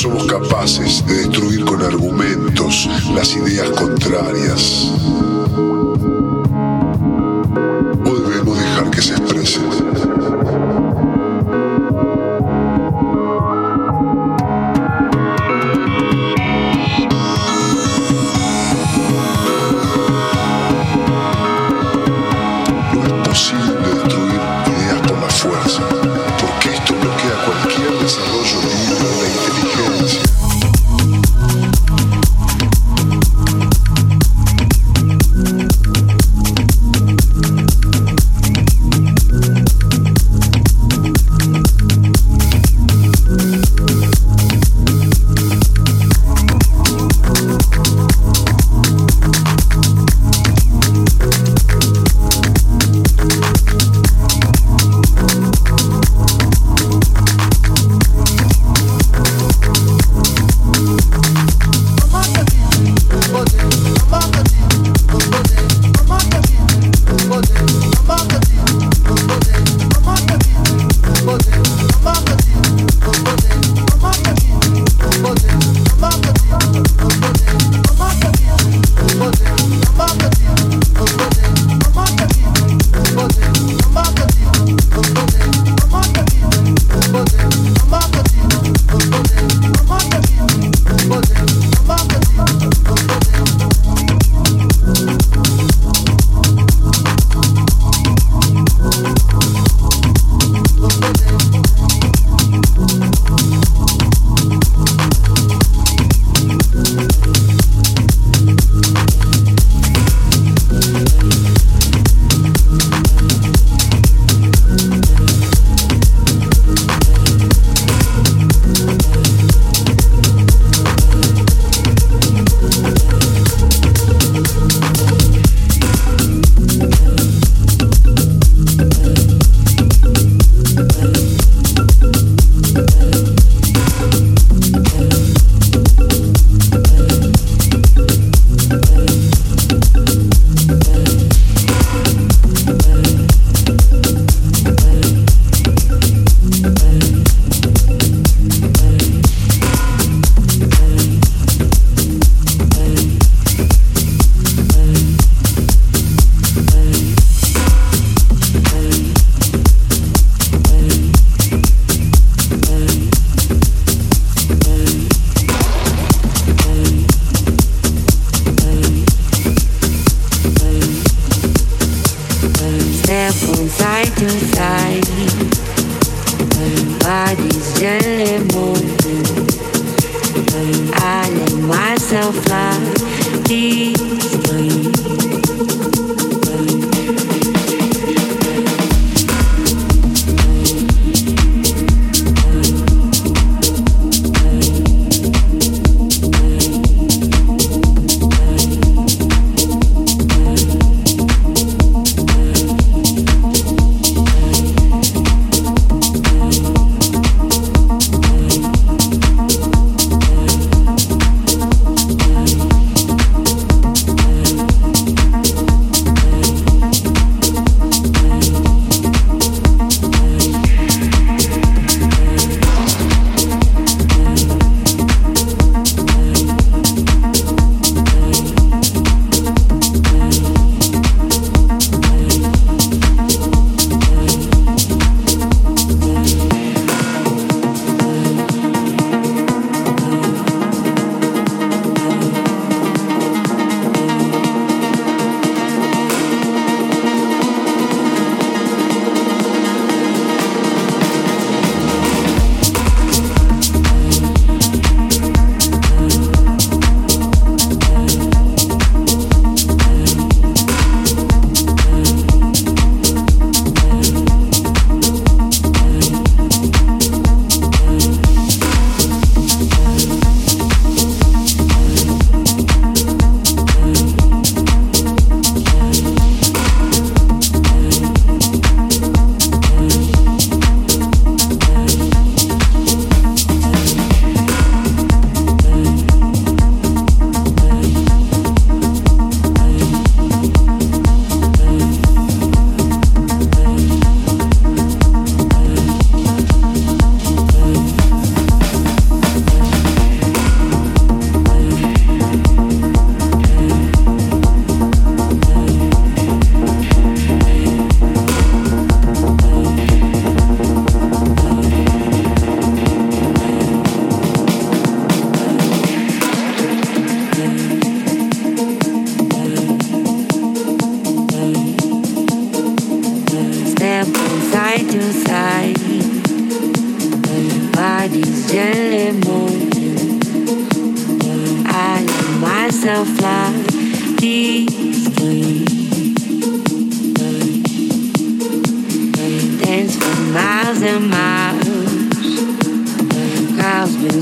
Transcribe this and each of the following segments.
somos capaces de destruir con argumentos las ideas contrarias.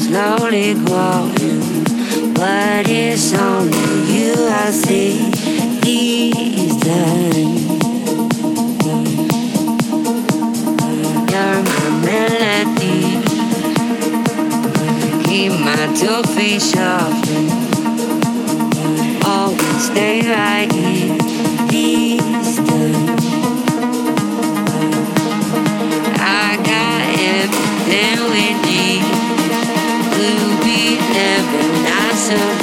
Slowly growing, but it's only you I see these days. You're my melody. Keep my two feet shuffling. Always stay right here. I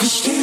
Cause